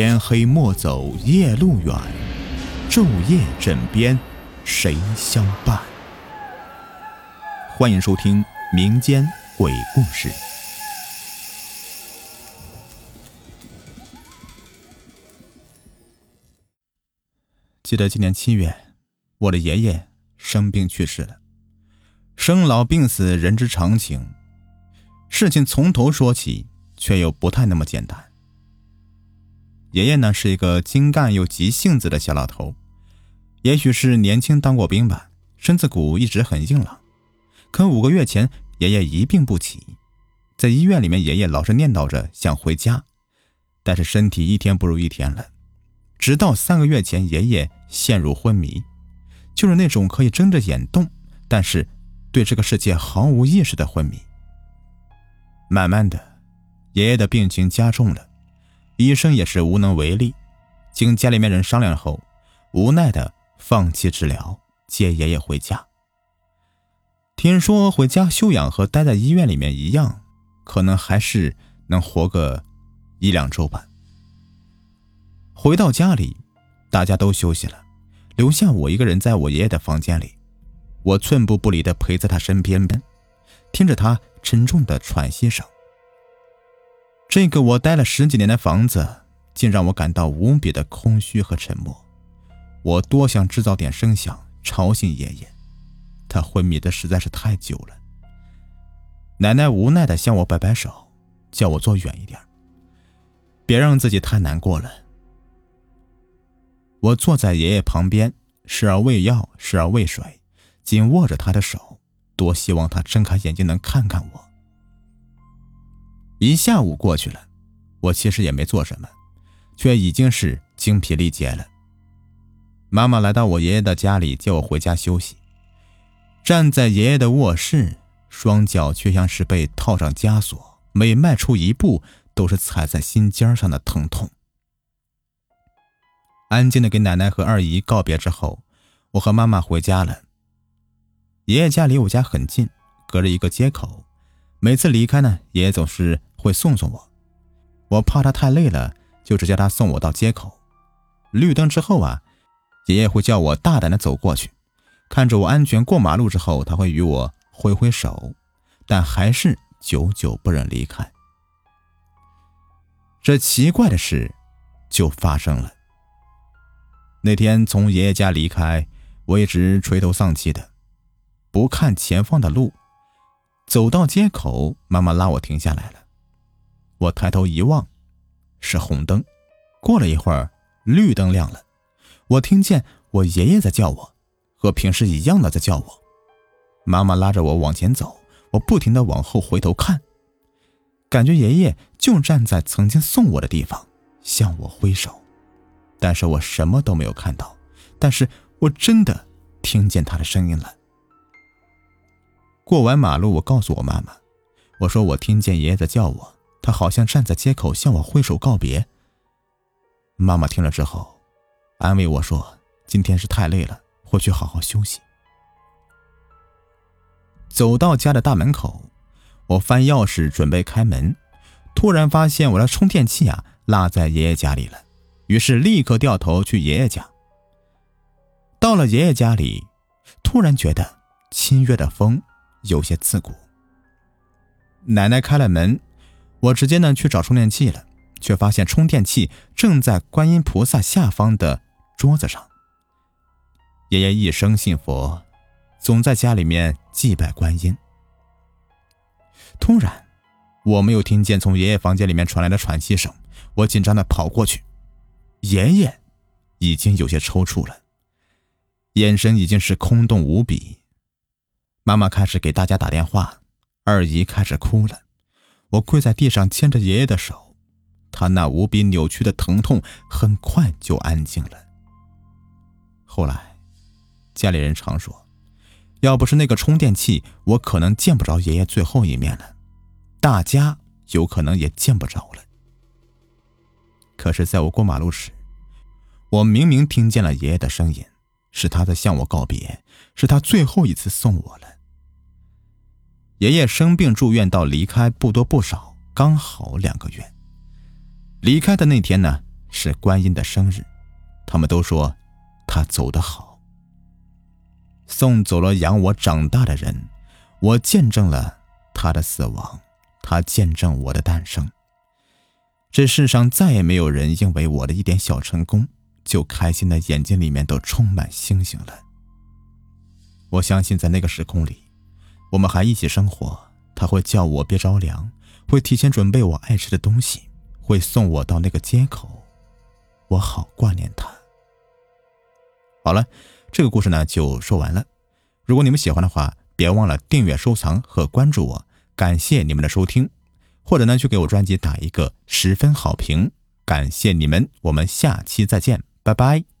天黑莫走夜路远，昼夜枕边谁相伴？欢迎收听民间鬼故事。记得今年七月，我的爷爷生病去世了。生老病死，人之常情。事情从头说起，却又不太那么简单。爷爷呢是一个精干又急性子的小老头，也许是年轻当过兵吧，身子骨一直很硬朗。可五个月前，爷爷一病不起，在医院里面，爷爷老是念叨着想回家，但是身体一天不如一天了。直到三个月前，爷爷陷入昏迷，就是那种可以睁着眼动，但是对这个世界毫无意识的昏迷。慢慢的，爷爷的病情加重了，医生也是无能为力。经家里面人商量后，无奈的放弃治疗，接爷爷回家。听说回家休养和待在医院里面一样，可能还是能活个一两周吧。回到家里，大家都休息了，留下我一个人在我爷爷的房间里。我寸步不离的陪在他身边，听着他沉重的喘息声。这个我待了十几年的房子，竟让我感到无比的空虚和沉默。我多想制造点声响吵醒爷爷，他昏迷的实在是太久了。奶奶无奈的向我摆摆手，叫我坐远一点，别让自己太难过了。我坐在爷爷旁边，时而喂药，时而喂水，紧握着他的手，多希望他睁开眼睛能看看我。一下午过去了，我其实也没做什么，却已经是精疲力竭了。妈妈来到我爷爷的家里，叫我回家休息。站在爷爷的卧室，双脚却像是被套上枷锁，每迈出一步都是踩在心尖上的疼痛。安静的跟奶奶和二姨告别之后，我和妈妈回家了。爷爷家离我家很近，隔着一个街口。每次离开呢，爷爷总是会送送我。我怕他太累了，就只叫他送我到街口。绿灯之后啊，爷爷会叫我大胆的走过去，看着我安全过马路之后，他会与我挥挥手，但还是久久不忍离开。这奇怪的事就发生了。那天从爷爷家离开，我一直垂头丧气的，不看前方的路。走到街口，妈妈拉我停下来了。我抬头一望，是红灯。过了一会儿，绿灯亮了。我听见我爷爷在叫我，和平时一样的在叫我。妈妈拉着我往前走，我不停的往后回头看，感觉爷爷就站在曾经送我的地方，向我挥手。但是我什么都没有看到，但是我真的听见他的声音了。过完马路，我告诉我妈妈，我说我听见爷爷在叫我，他好像站在街口向我挥手告别。妈妈听了之后，安慰我说：“今天是太累了，回去好好休息。”走到家的大门口，我翻钥匙准备开门，突然发现我的充电器啊落在爷爷家里了。于是立刻掉头去爷爷家。到了爷爷家里，突然觉得清月的风有些刺骨。奶奶开了门，我直接呢去找充电器了，却发现充电器正在观音菩萨下方的桌子上。爷爷一生信佛，总在家里面祭拜观音。突然，我没有听见从爷爷房间里面传来的喘息声，我紧张的跑过去。爷爷已经有些抽搐了，眼神已经是空洞无比。妈妈开始给大家打电话，二姨开始哭了。我跪在地上牵着爷爷的手，他那无比扭曲的疼痛很快就安静了。后来，家里人常说，要不是那个充电器，我可能见不着爷爷最后一面了，大家有可能也见不着了。可是，在我过马路时，我明明听见了爷爷的声音，是他在向我告别，是他最后一次送我了。爷爷生病住院到离开不多不少，刚好两个月。离开的那天呢，是观音的生日，他们都说他走得好。送走了养我长大的人，我见证了他的死亡，他见证我的诞生。这世上再也没有人因为我的一点小成功就开心的眼睛里面都充满星星了。我相信在那个时空里，我们还一起生活，他会叫我别着凉，会提前准备我爱吃的东西，会送我到那个街口，我好挂念他。好了，这个故事呢就说完了。如果你们喜欢的话，别忘了订阅、收藏和关注我。感谢你们的收听。或者呢，去给我专辑打一个十分好评，感谢你们，我们下期再见，拜拜。